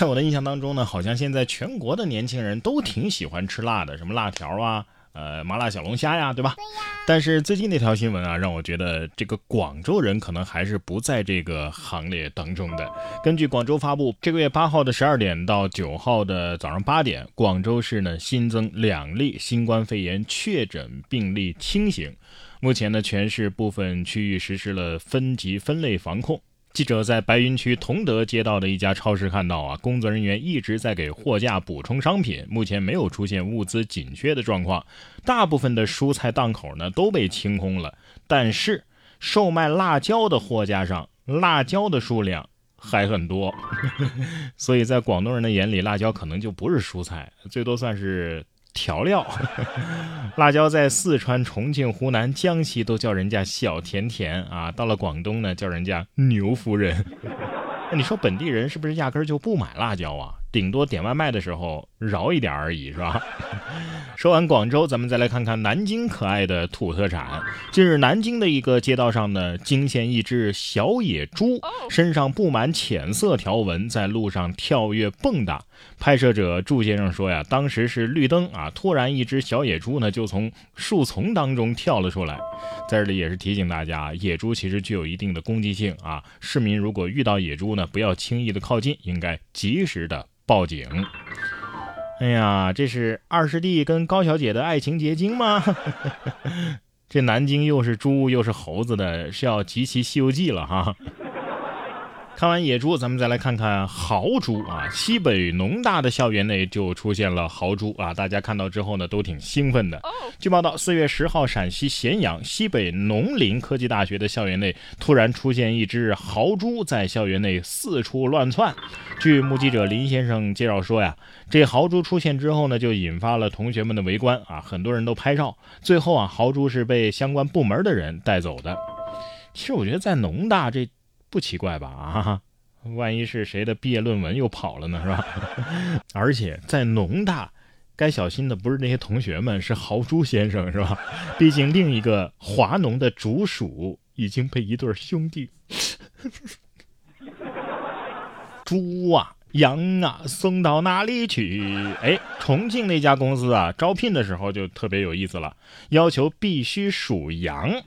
在我的印象当中呢，好像现在全国的年轻人都挺喜欢吃辣的，什么辣条啊。呃，麻辣小龙虾呀，对吧？对呀。但是最近那条新闻啊，让我觉得这个广州人可能还是不在这个行列当中的。根据广州发布，这个月八号的十二点到九号的早上八点，广州市呢新增两例新冠肺炎确诊病例清醒。目前呢，全市部分区域实施了分级分类防控。记者在白云区同德街道的一家超市看到啊，工作人员一直在给货架补充商品，目前没有出现物资紧缺的状况。大部分的蔬菜档口呢都被清空了，但是售卖辣椒的货架上，辣椒的数量还很多。所以在广东人的眼里，辣椒可能就不是蔬菜，最多算是。调料，辣椒在四川、重庆、湖南、江西都叫人家小甜甜啊，到了广东呢，叫人家牛夫人。那你说本地人是不是压根儿就不买辣椒啊？顶多点外卖的时候饶一点而已，是吧？说完广州，咱们再来看看南京可爱的土特产。近日，南京的一个街道上呢，惊现一只小野猪，身上布满浅色条纹，在路上跳跃蹦跶。拍摄者祝先生说呀，当时是绿灯啊，突然一只小野猪呢就从树丛当中跳了出来。在这里也是提醒大家，野猪其实具有一定的攻击性啊，市民如果遇到野猪呢，不要轻易的靠近，应该及时的。报警！哎呀，这是二师弟跟高小姐的爱情结晶吗？这南京又是猪又是猴子的，是要集齐《西游记》了哈。看完野猪，咱们再来看看豪猪啊！西北农大的校园内就出现了豪猪啊！大家看到之后呢，都挺兴奋的。据报道，四月十号，陕西咸阳西北农林科技大学的校园内突然出现一只豪猪，在校园内四处乱窜。据目击者林先生介绍说呀，这豪猪出现之后呢，就引发了同学们的围观啊，很多人都拍照。最后啊，豪猪是被相关部门的人带走的。其实我觉得在农大这。不奇怪吧？啊，万一是谁的毕业论文又跑了呢？是吧？而且在农大，该小心的不是那些同学们，是豪猪先生，是吧？毕竟另一个华农的竹鼠已经被一对兄弟猪啊、羊啊送到哪里去？哎，重庆那家公司啊，招聘的时候就特别有意思了，要求必须属羊。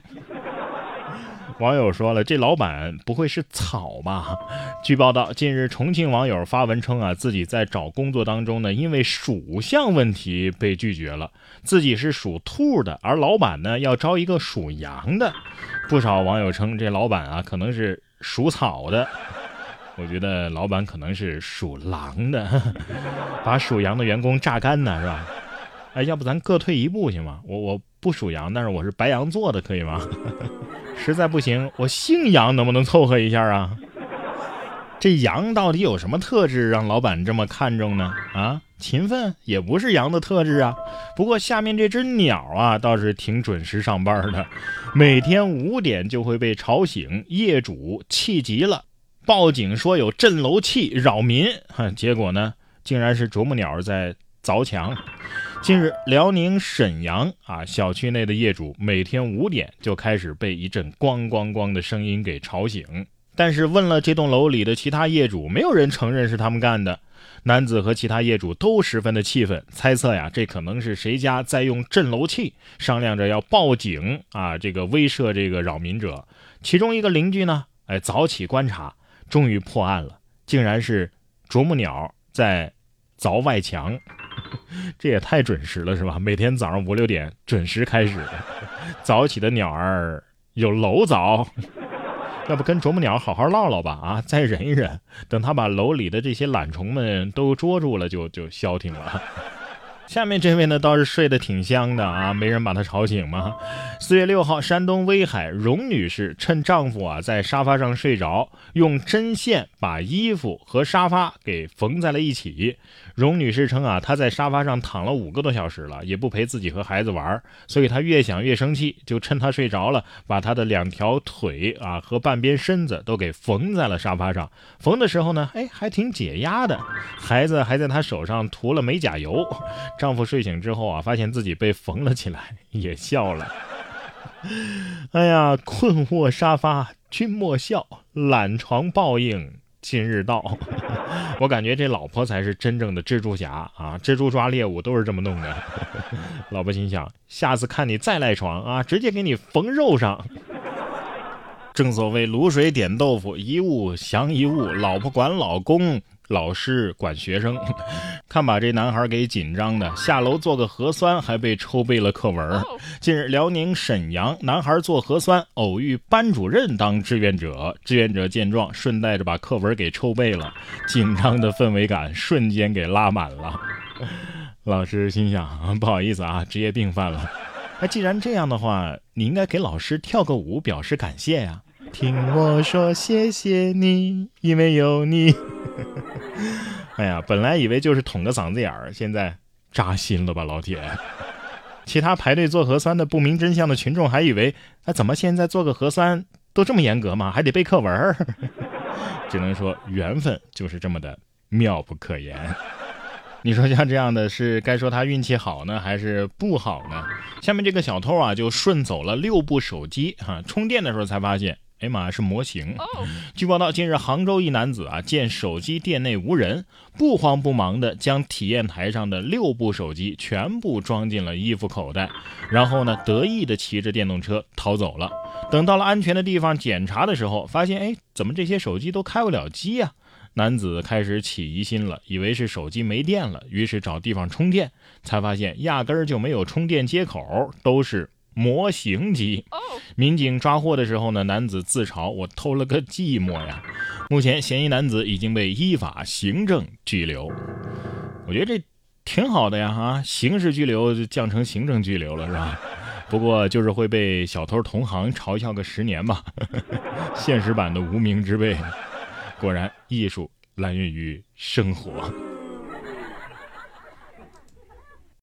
网友说了，这老板不会是草吧？据报道，近日重庆网友发文称啊，自己在找工作当中呢，因为属相问题被拒绝了。自己是属兔的，而老板呢要招一个属羊的。不少网友称，这老板啊可能是属草的。我觉得老板可能是属狼的，把属羊的员工榨干呢，是吧？哎，要不咱各退一步行吗？我我不属羊，但是我是白羊座的，可以吗？实在不行，我姓杨，能不能凑合一下啊？这羊到底有什么特质让老板这么看重呢？啊，勤奋也不是羊的特质啊。不过下面这只鸟啊，倒是挺准时上班的，每天五点就会被吵醒，业主气急了，报警说有震楼器扰民。哼结果呢，竟然是啄木鸟在凿墙。近日，辽宁沈阳啊，小区内的业主每天五点就开始被一阵咣咣咣的声音给吵醒。但是问了这栋楼里的其他业主，没有人承认是他们干的。男子和其他业主都十分的气愤，猜测呀，这可能是谁家在用震楼器，商量着要报警啊，这个威慑这个扰民者。其中一个邻居呢，哎，早起观察，终于破案了，竟然是啄木鸟在凿外墙。这也太准时了，是吧？每天早上五六点准时开始，早起的鸟儿有楼凿，要不跟啄木鸟好好唠唠吧？啊，再忍一忍，等他把楼里的这些懒虫们都捉住了，就就消停了。下面这位呢倒是睡得挺香的啊，没人把他吵醒吗？四月六号，山东威海荣女士趁丈夫啊在沙发上睡着，用针线把衣服和沙发给缝在了一起。荣女士称啊，她在沙发上躺了五个多小时了，也不陪自己和孩子玩，所以她越想越生气，就趁他睡着了，把他的两条腿啊和半边身子都给缝在了沙发上。缝的时候呢，哎，还挺解压的。孩子还在她手上涂了美甲油。丈夫睡醒之后啊，发现自己被缝了起来，也笑了。哎呀，困卧沙发君莫笑，懒床报应今日到。我感觉这老婆才是真正的蜘蛛侠啊！蜘蛛抓猎物都是这么弄的。老婆心想：下次看你再赖床啊，直接给你缝肉上。正所谓卤水点豆腐，一物降一物。老婆管老公。老师管学生，看把这男孩给紧张的，下楼做个核酸还被抽背了课文。近日，辽宁沈阳男孩做核酸偶遇班主任当志愿者，志愿者见状顺带着把课文给抽背了，紧张的氛围感瞬间给拉满了。老师心想：不好意思啊，职业病犯了。那 既然这样的话，你应该给老师跳个舞表示感谢呀。听我说谢谢你，因为有你。哎呀，本来以为就是捅个嗓子眼儿，现在扎心了吧，老铁！其他排队做核酸的不明真相的群众还以为，哎，怎么现在做个核酸都这么严格吗？还得背课文儿？只能说缘分就是这么的妙不可言。你说像这样的是该说他运气好呢，还是不好呢？下面这个小偷啊，就顺走了六部手机，哈，充电的时候才发现。哎妈，是模型。据报道，近日杭州一男子啊，见手机店内无人，不慌不忙地将体验台上的六部手机全部装进了衣服口袋，然后呢，得意地骑着电动车逃走了。等到了安全的地方检查的时候，发现哎，怎么这些手机都开不了机呀？男子开始起疑心了，以为是手机没电了，于是找地方充电，才发现压根儿就没有充电接口，都是。模型机，民警抓获的时候呢，男子自嘲：“我偷了个寂寞呀。”目前，嫌疑男子已经被依法行政拘留。我觉得这挺好的呀，哈，刑事拘留就降成行政拘留了，是吧？不过就是会被小偷同行嘲笑个十年吧。现实版的无名之辈，果然艺术来源于生活。